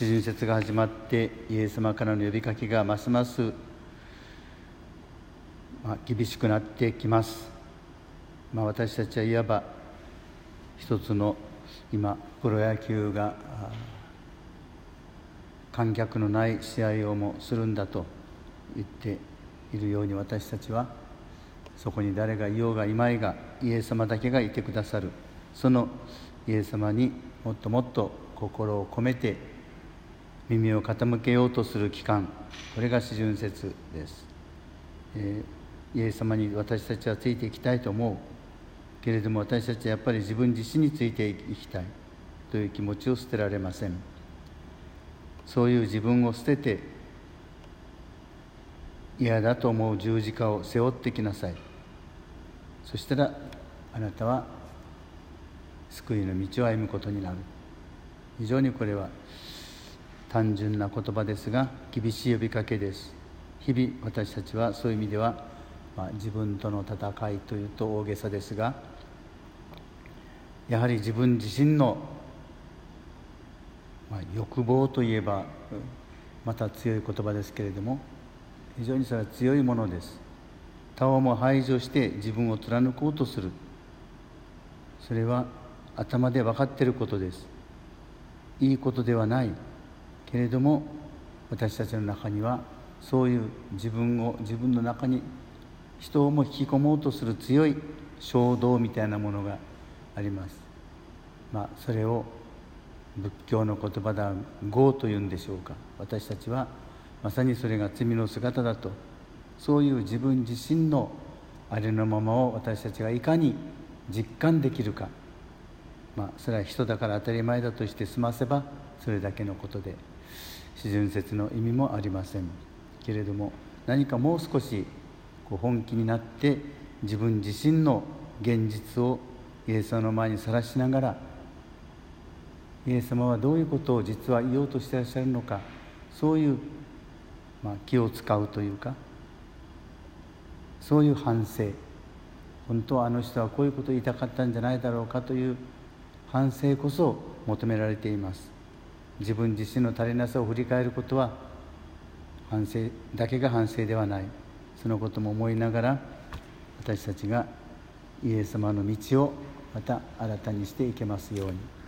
四旬節が始まってイエス様からの呼びかけがますます、まあ、厳しくなってきます、まあ、私たちはいわば一つの今プロ野球が観客のない試合をもするんだと言っているように私たちはそこに誰がいようがいまいがイエス様だけがいてくださる。そのイエス様にもっともっと心を込めて耳を傾けようとする期間これが四旬節です、えー、イエス様に私たちはついていきたいと思う。けれども私たちはやっぱり自分自身についていきたい。という気持ちを捨てられません。そういう自分を捨てて嫌だと思う十字架を背負ってきなさい。そしたらあなたは救いの道を歩むことになる。非常にこれは単純な言葉ですが厳しい呼びかけです。日々私たちはそういう意味では、まあ、自分との戦いというと大げさですがやはり自分自身の、まあ、欲望といえばまた強い言葉ですけれども非常にそれは強いものです。他をも排除して自分を貫こうとする。それは頭で分かっていることです。いいことではない。けれども私たちの中にはそういう自分を自分の中に人をも引き込もうとする強い衝動みたいなものがあります。まあそれを仏教の言葉だ業というんでしょうか。私たちはまさにそれが罪の姿だと。そういう自分自身のありのままを私たちがいかに実感できるか。まあそれは人だから当たり前だとして済ませばそれだけのことで。四旬節の意味もありません。けれども何かもう少しこう本気になって自分自身の現実をイエス様の前にさらしながらイエス様はどういうことを実は言おうとしてらっしゃるのかそういう、まあ、気を使うというかそういう反省本当はあの人はこういうことを言いたかったんじゃないだろうかという反省こそ求められています自分自身の足りなさを振り返ることは反省だけが反省ではないそのことも思いながら私たちがイエス様の道をまた新たにしていけますように。